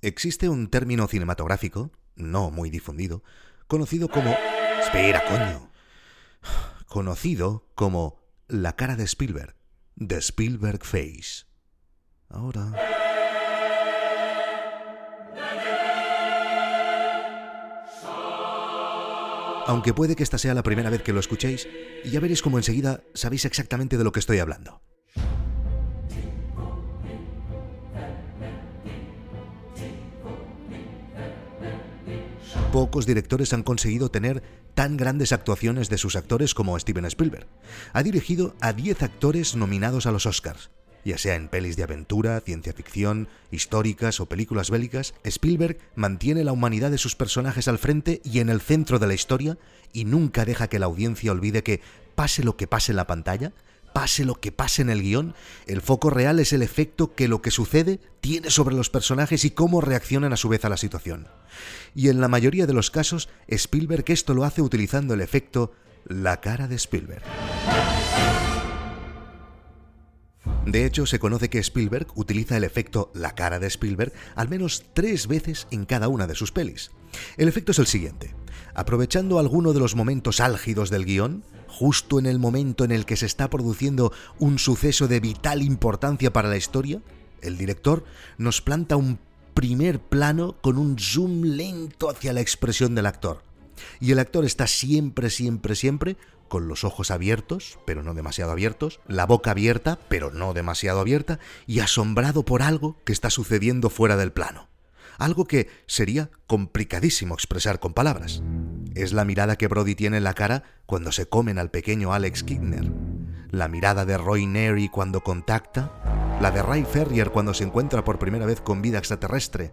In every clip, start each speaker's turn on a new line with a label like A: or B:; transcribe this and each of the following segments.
A: Existe un término cinematográfico, no muy difundido, conocido como... Espera, coño. Conocido como la cara de Spielberg, The Spielberg Face. Ahora... Aunque puede que esta sea la primera vez que lo escuchéis, ya veréis cómo enseguida sabéis exactamente de lo que estoy hablando. Pocos directores han conseguido tener tan grandes actuaciones de sus actores como Steven Spielberg. Ha dirigido a 10 actores nominados a los Oscars. Ya sea en pelis de aventura, ciencia ficción, históricas o películas bélicas, Spielberg mantiene la humanidad de sus personajes al frente y en el centro de la historia y nunca deja que la audiencia olvide que, pase lo que pase en la pantalla, pase lo que pase en el guion, el foco real es el efecto que lo que sucede tiene sobre los personajes y cómo reaccionan a su vez a la situación. Y en la mayoría de los casos, Spielberg esto lo hace utilizando el efecto la cara de Spielberg. De hecho, se conoce que Spielberg utiliza el efecto la cara de Spielberg al menos tres veces en cada una de sus pelis. El efecto es el siguiente. Aprovechando alguno de los momentos álgidos del guion, justo en el momento en el que se está produciendo un suceso de vital importancia para la historia, el director nos planta un primer plano con un zoom lento hacia la expresión del actor. Y el actor está siempre, siempre, siempre con los ojos abiertos, pero no demasiado abiertos, la boca abierta, pero no demasiado abierta, y asombrado por algo que está sucediendo fuera del plano. Algo que sería complicadísimo expresar con palabras. Es la mirada que Brody tiene en la cara cuando se comen al pequeño Alex Kidner. La mirada de Roy Neri cuando contacta. La de Ray Ferrier cuando se encuentra por primera vez con vida extraterrestre.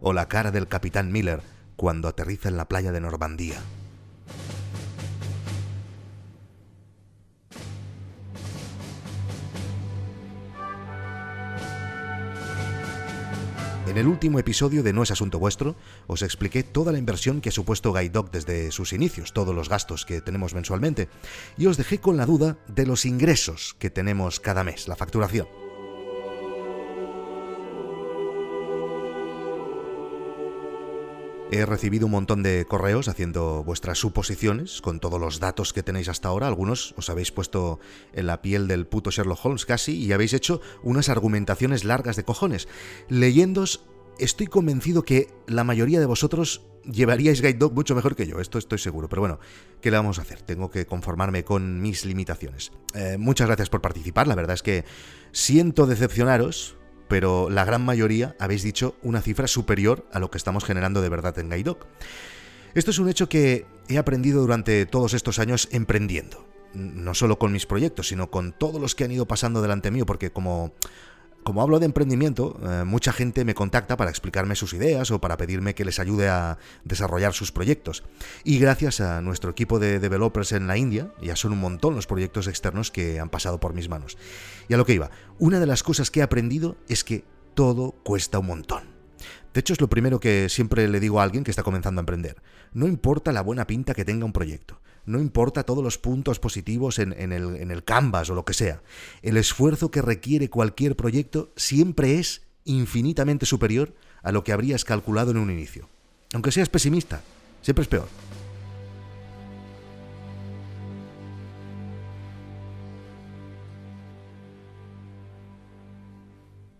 A: O la cara del capitán Miller cuando aterriza en la playa de Normandía. En el último episodio de No es Asunto Vuestro, os expliqué toda la inversión que ha supuesto Guide Dog desde sus inicios, todos los gastos que tenemos mensualmente, y os dejé con la duda de los ingresos que tenemos cada mes, la facturación. He recibido un montón de correos haciendo vuestras suposiciones con todos los datos que tenéis hasta ahora. Algunos os habéis puesto en la piel del puto Sherlock Holmes casi y habéis hecho unas argumentaciones largas de cojones. Leyéndos, estoy convencido que la mayoría de vosotros llevaríais Guide Dog mucho mejor que yo, esto estoy seguro. Pero bueno, ¿qué le vamos a hacer? Tengo que conformarme con mis limitaciones. Eh, muchas gracias por participar, la verdad es que siento decepcionaros pero la gran mayoría habéis dicho una cifra superior a lo que estamos generando de verdad en Gaidoc. Esto es un hecho que he aprendido durante todos estos años emprendiendo. No solo con mis proyectos, sino con todos los que han ido pasando delante mío, porque como como hablo de emprendimiento, eh, mucha gente me contacta para explicarme sus ideas o para pedirme que les ayude a desarrollar sus proyectos. Y gracias a nuestro equipo de developers en la India, ya son un montón los proyectos externos que han pasado por mis manos. Y a lo que iba, una de las cosas que he aprendido es que todo cuesta un montón. De hecho, es lo primero que siempre le digo a alguien que está comenzando a emprender. No importa la buena pinta que tenga un proyecto no importa todos los puntos positivos en, el, en el canvas o lo que sea. El esfuerzo que requiere cualquier proyecto siempre es infinitamente superior a lo que habrías calculado en un inicio. Aunque seas pesimista, siempre es peor.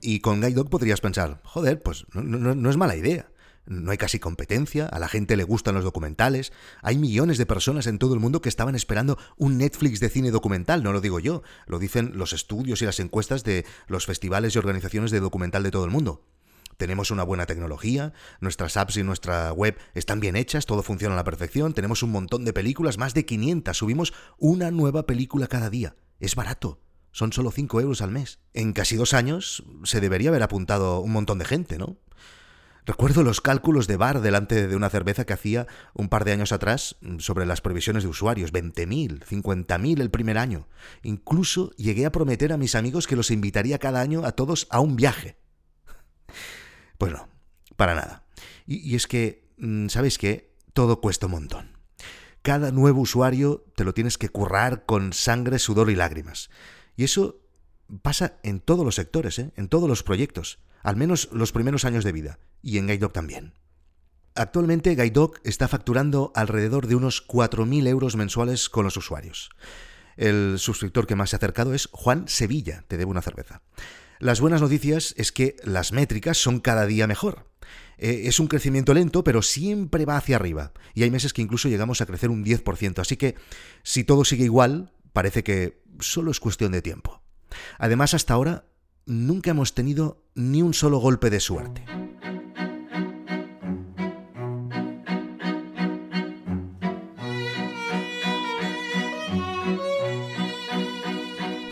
A: Y con Guide Dog podrías pensar, joder, pues no es mala idea no hay casi competencia, a la gente le gustan los documentales, hay millones de personas en todo el mundo que estaban esperando un Netflix de cine documental, no lo digo yo, lo dicen los estudios y las encuestas de los festivales y organizaciones de documental de todo el mundo. Tenemos una buena tecnología, nuestras apps y nuestra web están bien hechas, todo funciona a la perfección, tenemos un montón de películas, más de 500, subimos una nueva película cada día. Es barato, son solo 5 euros al mes. En casi dos años se debería haber apuntado un montón de gente, ¿no? Recuerdo los cálculos de bar delante de una cerveza que hacía un par de años atrás sobre las previsiones de usuarios, 20.000, 50.000 el primer año. Incluso llegué a prometer a mis amigos que los invitaría cada año a todos a un viaje. Pues no, para nada. Y, es que, mm, ¿sabéis qué? Todo cuesta un montón. Cada nuevo usuario te lo tienes que currar con sangre, sudor y lágrimas. Y eso pasa en todos los sectores, ¿eh? en todos los proyectos al menos los primeros años de vida, y en Guide Dog también. Actualmente Guide Dog está facturando alrededor de unos 4.000 euros mensuales con los usuarios. El suscriptor que más se ha acercado es Juan Sevilla, te debo una cerveza. Las buenas noticias es que las métricas son cada día mejor. Eh, es un crecimiento lento, pero siempre va hacia arriba. Y hay meses que incluso llegamos a crecer un 10%. Así que si todo sigue igual, parece que solo es cuestión de tiempo. Además, hasta ahora nunca hemos tenido ni un solo golpe de suerte.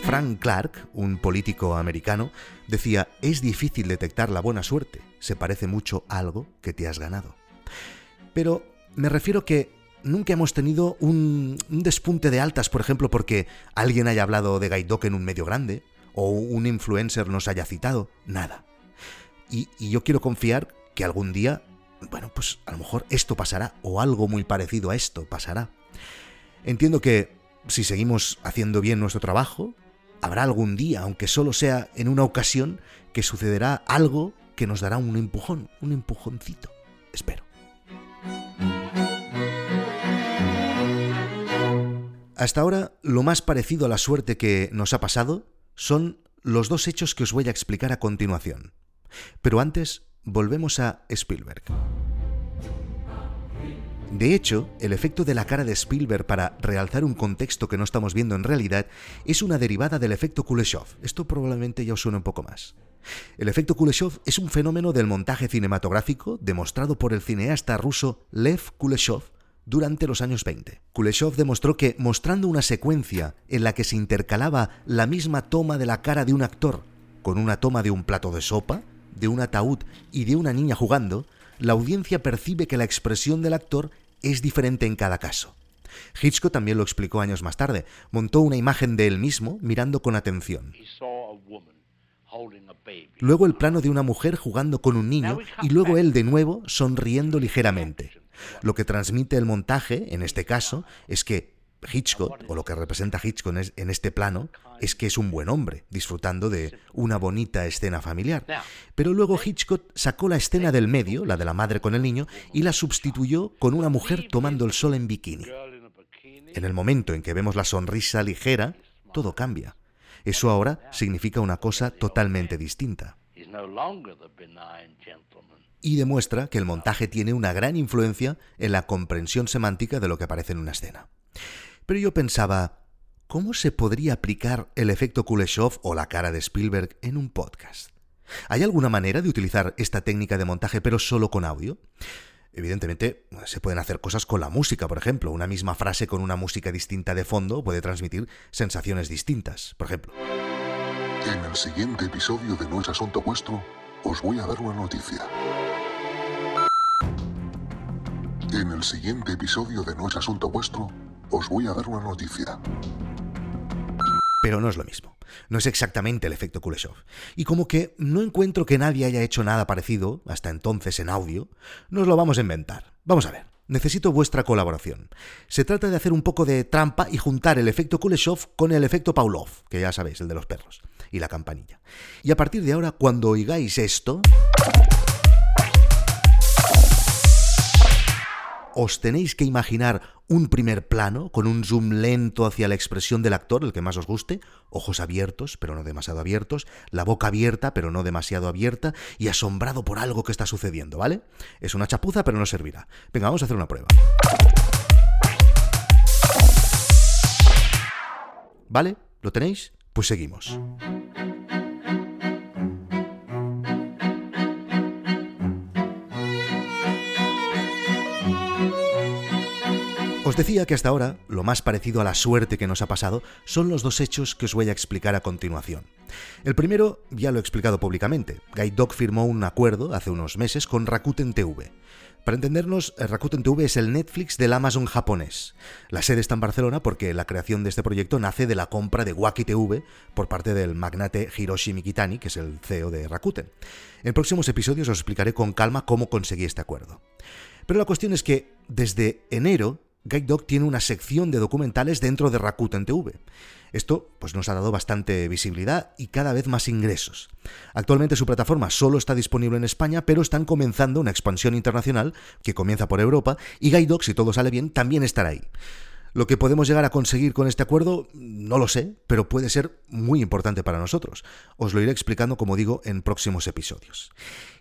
A: Frank Clark, un político americano, decía, es difícil detectar la buena suerte, se parece mucho a algo que te has ganado. Pero me refiero que nunca hemos tenido un, despunte de altas, por ejemplo, porque alguien haya hablado de Gaidok en un medio grande, o un influencer nos haya citado, nada. Y, yo quiero confiar que algún día, bueno, pues a lo mejor esto pasará, o algo muy parecido a esto pasará. Entiendo que si seguimos haciendo bien nuestro trabajo, habrá algún día, aunque solo sea en una ocasión, que sucederá algo que nos dará un empujón, un empujoncito. Espero. Hasta ahora, lo más parecido a la suerte que nos ha pasado son los dos hechos que os voy a explicar a continuación. Pero antes, volvemos a Spielberg. De hecho, el efecto de la cara de Spielberg para realzar un contexto que no estamos viendo en realidad es una derivada del efecto Kuleshov. Esto probablemente ya os suena un poco más. El efecto Kuleshov es un fenómeno del montaje cinematográfico demostrado por el cineasta ruso Lev Kuleshov durante los años 20. Kuleshov demostró que mostrando una secuencia en la que se intercalaba la misma toma de la cara de un actor con una toma de un plato de sopa, de un ataúd y de una niña jugando, la audiencia percibe que la expresión del actor es diferente en cada caso. Hitchcock también lo explicó años más tarde. Montó una imagen de él mismo mirando con atención. Luego el plano de una mujer jugando con un niño y luego él de nuevo sonriendo ligeramente. Lo que transmite el montaje, en este caso, es que Hitchcock, o lo que representa Hitchcock en este plano, es que es un buen hombre, disfrutando de una bonita escena familiar. Pero luego Hitchcock sacó la escena del medio, la de la madre con el niño, y la sustituyó con una mujer tomando el sol en bikini. En el momento en que vemos la sonrisa ligera, todo cambia. Eso ahora significa una cosa totalmente distinta. Y demuestra que el montaje tiene una gran influencia en la comprensión semántica de lo que aparece en una escena. Pero yo pensaba, ¿cómo se podría aplicar el efecto Kuleshov o la cara de Spielberg en un podcast? ¿Hay alguna manera de utilizar esta técnica de montaje pero solo con audio? Evidentemente, se pueden hacer cosas con la música, por ejemplo. Una misma frase con una música distinta de fondo puede transmitir sensaciones distintas. Por ejemplo.
B: En el siguiente episodio de No es Asunto Vuestro, os voy a dar una noticia. En el siguiente episodio de No es Asunto Vuestro, os voy a dar una noticia.
A: Pero no es lo mismo. No es exactamente el efecto Kuleshov. Y como que no encuentro que nadie haya hecho nada parecido, hasta entonces en audio, nos lo vamos a inventar. Vamos a ver. Necesito vuestra colaboración. Se trata de hacer un poco de trampa y juntar el efecto Kuleshov con el efecto Pavlov, que ya sabéis, el de los perros, y la campanilla. Y a partir de ahora, cuando oigáis esto... os tenéis que imaginar un primer plano con un zoom lento hacia la expresión del actor, el que más os guste, ojos abiertos, pero no demasiado abiertos, la boca abierta, pero no demasiado abierta, y asombrado por algo que está sucediendo, ¿vale? Es una chapuza, pero no servirá. Venga, vamos a hacer una prueba. ¿Vale? ¿Lo tenéis? Pues seguimos. Os decía que hasta ahora lo más parecido a la suerte que nos ha pasado son los dos hechos que os voy a explicar a continuación. El primero ya lo he explicado públicamente. Guide firmó un acuerdo hace unos meses con Rakuten TV. Para entendernos, Rakuten TV es el Netflix del Amazon japonés. La sede está en Barcelona porque la creación de este proyecto nace de la compra de Waki TV por parte del magnate Hiroshi Mikitani, que es el CEO de Rakuten. En próximos episodios os explicaré con calma cómo conseguí este acuerdo. Pero la cuestión es que desde enero Guide Dog tiene una sección de documentales dentro de Rakuten TV. Esto pues, nos ha dado bastante visibilidad y cada vez más ingresos. Actualmente su plataforma solo está disponible en España, pero están comenzando una expansión internacional que comienza por Europa y Guide Dog, si todo sale bien, también estará ahí. Lo que podemos llegar a conseguir con este acuerdo, no lo sé, pero puede ser muy importante para nosotros. Os lo iré explicando, como digo, en próximos episodios.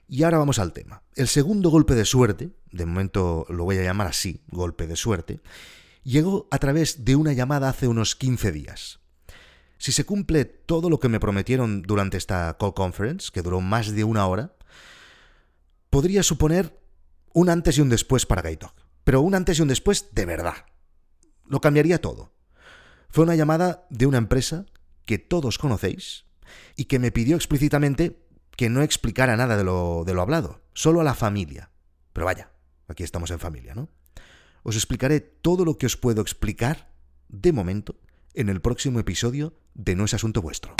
A: Y ahora vamos al tema. El segundo golpe de suerte, de momento lo voy a llamar así, golpe de suerte, llegó a través de una llamada hace unos 15 días. Si se cumple todo lo que me prometieron durante esta call conference, que duró más de una hora, podría suponer un antes y un después para Gaitog. Pero un antes y un después de verdad. Lo cambiaría todo. Fue una llamada de una empresa que todos conocéis y que me pidió explícitamente que no explicara nada de lo, de lo hablado, solo a la familia. Pero vaya, aquí estamos en familia, ¿no? Os explicaré todo lo que os puedo explicar, de momento, en el próximo episodio de No es Asunto Vuestro.